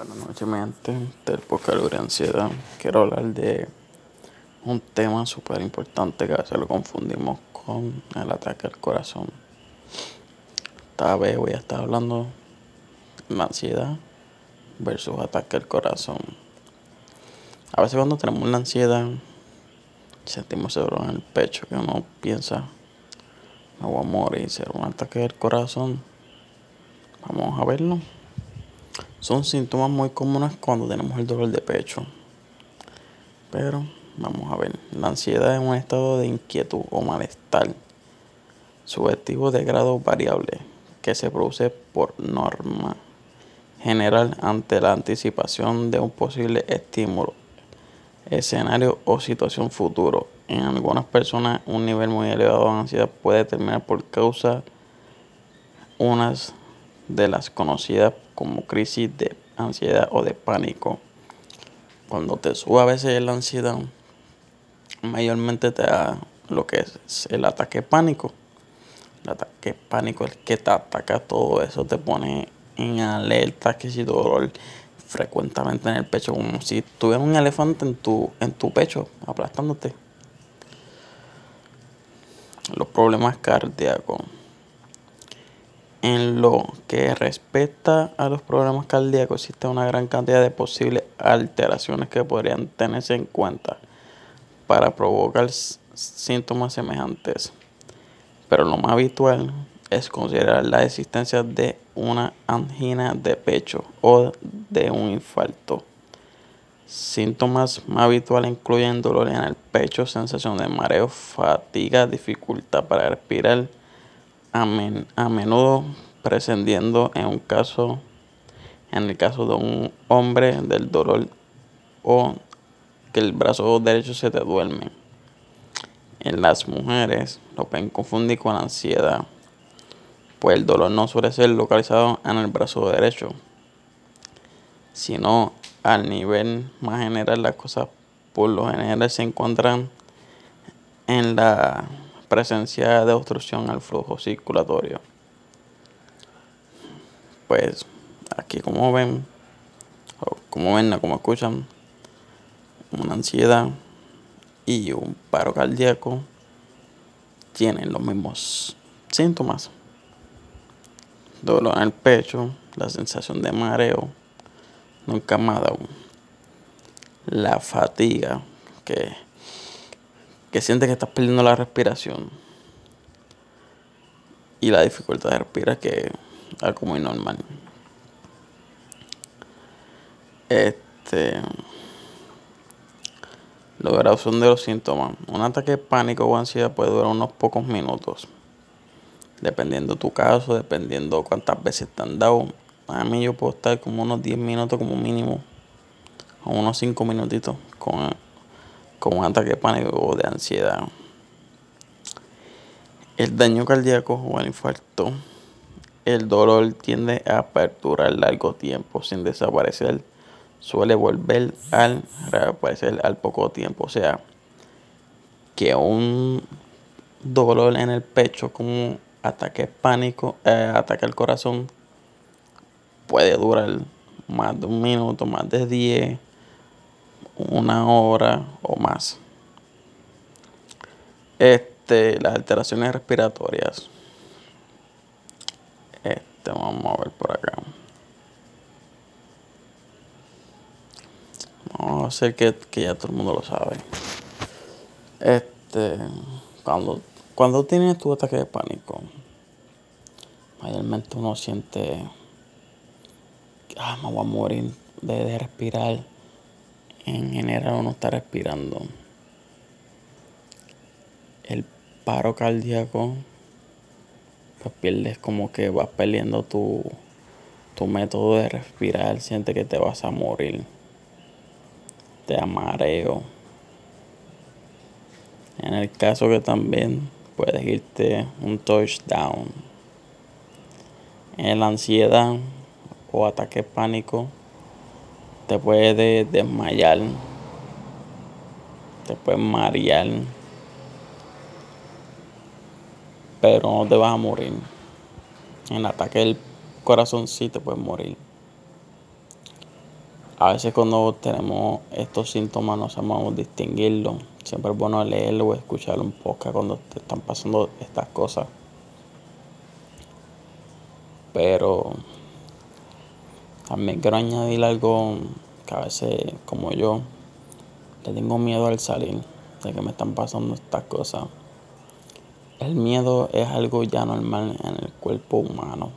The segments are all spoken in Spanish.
Buenas noches, mi gente del podcast de ansiedad. Quiero hablar de un tema súper importante que a veces lo confundimos con el ataque al corazón. Esta vez voy a estar hablando de la ansiedad versus ataque al corazón. A veces cuando tenemos la ansiedad, sentimos ese dolor en el pecho que uno piensa, me voy a morir, será un ataque del corazón. Vamos a verlo. Son síntomas muy comunes cuando tenemos el dolor de pecho. Pero vamos a ver, la ansiedad es un estado de inquietud o malestar subjetivo de grado variable que se produce por norma general ante la anticipación de un posible estímulo, escenario o situación futuro. En algunas personas un nivel muy elevado de ansiedad puede terminar por causa unas de las conocidas como crisis de ansiedad o de pánico. Cuando te sube a veces la ansiedad, mayormente te da lo que es el ataque pánico. El ataque pánico es que te ataca todo eso, te pone en alerta, que si dolor frecuentemente en el pecho, como si tuvieras un elefante en tu, en tu pecho, aplastándote. Los problemas cardíacos en lo que respecta a los problemas cardíacos, existe una gran cantidad de posibles alteraciones que podrían tenerse en cuenta para provocar síntomas semejantes. Pero lo más habitual es considerar la existencia de una angina de pecho o de un infarto. Síntomas más habituales incluyen dolor en el pecho, sensación de mareo, fatiga, dificultad para respirar a, menudo prescindiendo en un caso, en el caso de un hombre del dolor o que el brazo derecho se te duerme. En las mujeres lo pueden confundir con ansiedad, pues el dolor no suele ser localizado en el brazo derecho, sino al nivel más general las cosas por lo general se encuentran en la presencia de obstrucción al flujo circulatorio. Pues aquí como ven, o como ven, como escuchan, una ansiedad y un paro cardíaco tienen los mismos síntomas. Dolor en el pecho, la sensación de mareo, nunca más la fatiga que que sientes que estás perdiendo la respiración y la dificultad de respirar que es algo muy normal. Este la duración de los síntomas. Un ataque de pánico o ansiedad puede durar unos pocos minutos. Dependiendo de tu caso, dependiendo cuántas veces te han dado. A mí yo puedo estar como unos 10 minutos como mínimo. O unos 5 minutitos con con un ataque de pánico o de ansiedad. El daño cardíaco o el infarto. El dolor tiende a perdurar largo tiempo sin desaparecer. Suele volver al reaparecer al poco tiempo. O sea, que un dolor en el pecho como ataque pánico, eh, ataque al corazón, puede durar más de un minuto, más de 10 una hora o más. Este, las alteraciones respiratorias. Este, vamos a ver por acá. Vamos a hacer que, que ya todo el mundo lo sabe. Este, cuando, cuando tienes tu ataque de pánico, mayormente uno siente, ah, me voy a morir de respirar en general uno está respirando. El paro cardíaco, pues pierdes como que vas perdiendo tu, tu método de respirar, sientes que te vas a morir. Te amareo. En el caso que también puedes irte un touchdown. En la ansiedad o ataque pánico te puede desmayar, te puede marear, pero no te vas a morir. En ataque del corazón sí te puedes morir. a veces cuando tenemos estos síntomas no sabemos distinguirlo. Siempre es bueno leerlo o escuchar un poco cuando te están pasando estas cosas. Pero también quiero añadir algo que a veces, como yo, le tengo miedo al salir de que me están pasando estas cosas. El miedo es algo ya normal en el cuerpo humano.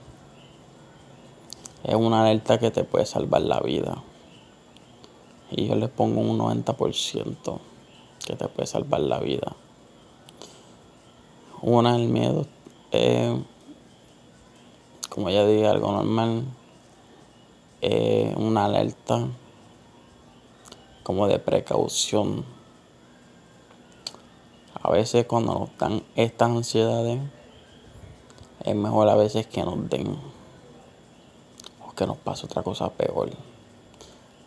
Es una alerta que te puede salvar la vida. Y yo le pongo un 90% que te puede salvar la vida. Una, el miedo es, como ya dije, algo normal. Es una alerta como de precaución. A veces cuando nos dan estas ansiedades, es mejor a veces que nos den o que nos pase otra cosa peor.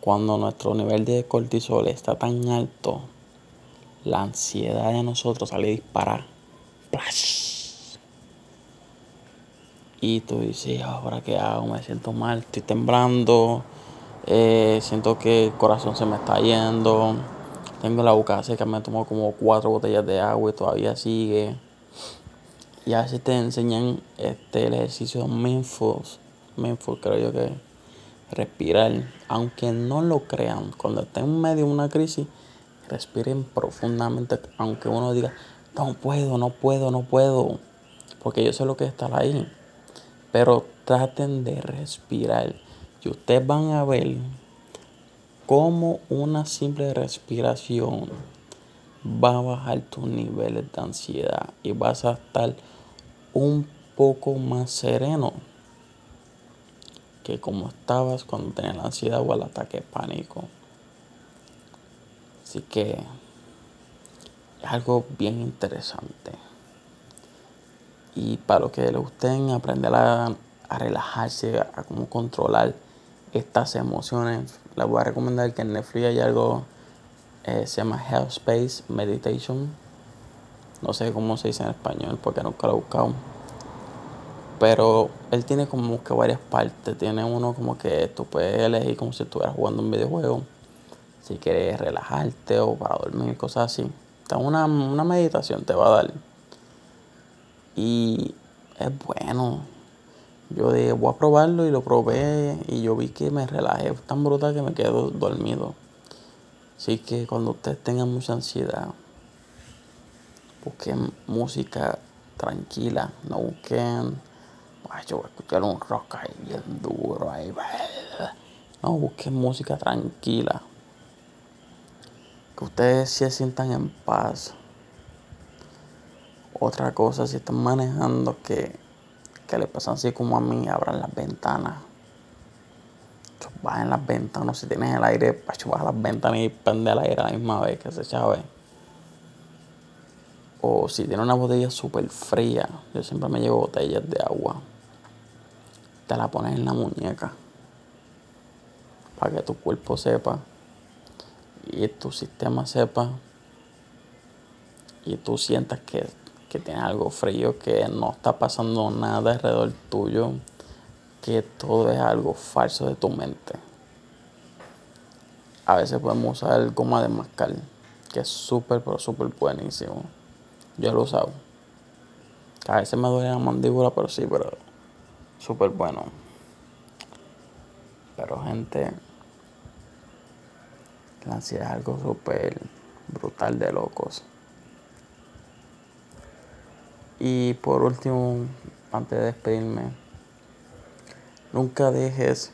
Cuando nuestro nivel de cortisol está tan alto, la ansiedad de nosotros sale disparada. Y tú dices, ahora qué hago, me siento mal, estoy temblando, eh, siento que el corazón se me está yendo, tengo la boca seca, me tomo como cuatro botellas de agua y todavía sigue. Y a te enseñan este, el ejercicio de mindful, mindful creo yo que respirar, aunque no lo crean, cuando estén en medio de una crisis, respiren profundamente, aunque uno diga, no puedo, no puedo, no puedo, porque yo sé lo que es estar ahí, pero traten de respirar y ustedes van a ver cómo una simple respiración va a bajar tus niveles de ansiedad y vas a estar un poco más sereno que como estabas cuando tenías la ansiedad o el ataque de pánico. Así que es algo bien interesante. Y para los que les gusten aprender a, relajarse, a, controlar estas emociones, les voy a recomendar que en Netflix hay algo eh, se llama Space Meditation. No sé cómo se dice en español porque nunca lo he buscado pero él tiene como que varias partes. Tiene uno como que tú puedes elegir como si estuvieras jugando un videojuego. Si quieres relajarte o para dormir, cosas así. Una, una meditación te va a dar. Y es bueno. Yo dije, voy a probarlo y lo probé y yo vi que me relajé tan brutal que me quedo dormido. Así que cuando ustedes tengan mucha ansiedad, busquen música tranquila, no busquen Ay, yo voy a escuchar un rock ahí bien duro. Ahí. No, busquen música tranquila. Que ustedes se sientan en paz. Otra cosa, si están manejando, que, que le pasan así como a mí, abran las ventanas. Bajen las ventanas, si tienes el aire, baja las ventanas y prende el aire a la misma vez que se chave. O si tiene una botella súper fría, yo siempre me llevo botellas de agua te la pones en la muñeca para que tu cuerpo sepa y tu sistema sepa y tú sientas que, que tienes algo frío, que no está pasando nada alrededor tuyo, que todo es algo falso de tu mente. A veces podemos usar goma de mascar, que es súper, pero súper buenísimo. Yo lo he usado. A veces me duele la mandíbula, pero sí, pero súper bueno. Pero gente, la ansiedad es algo súper brutal de locos. Y por último, antes de despedirme, nunca dejes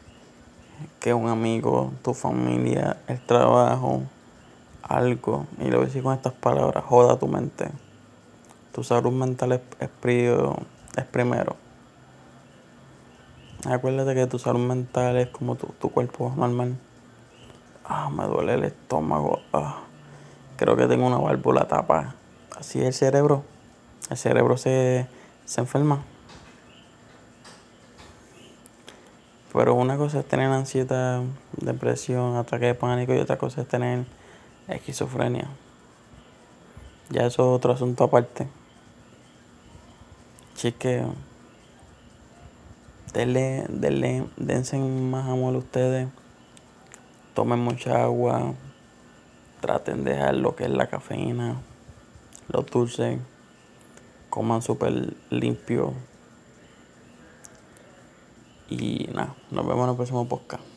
que un amigo, tu familia, el trabajo, algo, y lo voy a decir con estas palabras, joda tu mente. Tu salud mental es, es primero. Acuérdate que tu salud mental es como tu, tu cuerpo normal. Ah, me duele el estómago. Ah, creo que tengo una válvula tapa. Así es el cerebro. El cerebro se, se enferma. Pero una cosa es tener ansiedad, depresión, ataque de pánico y otra cosa es tener esquizofrenia. Ya eso es otro asunto aparte. Chiqueo denle, denle, dense más amor a ustedes. tomen mucha agua, traten de dejar lo que es la cafeína, los dulces, coman súper limpio. Y nada, nos vemos en el próximo podcast.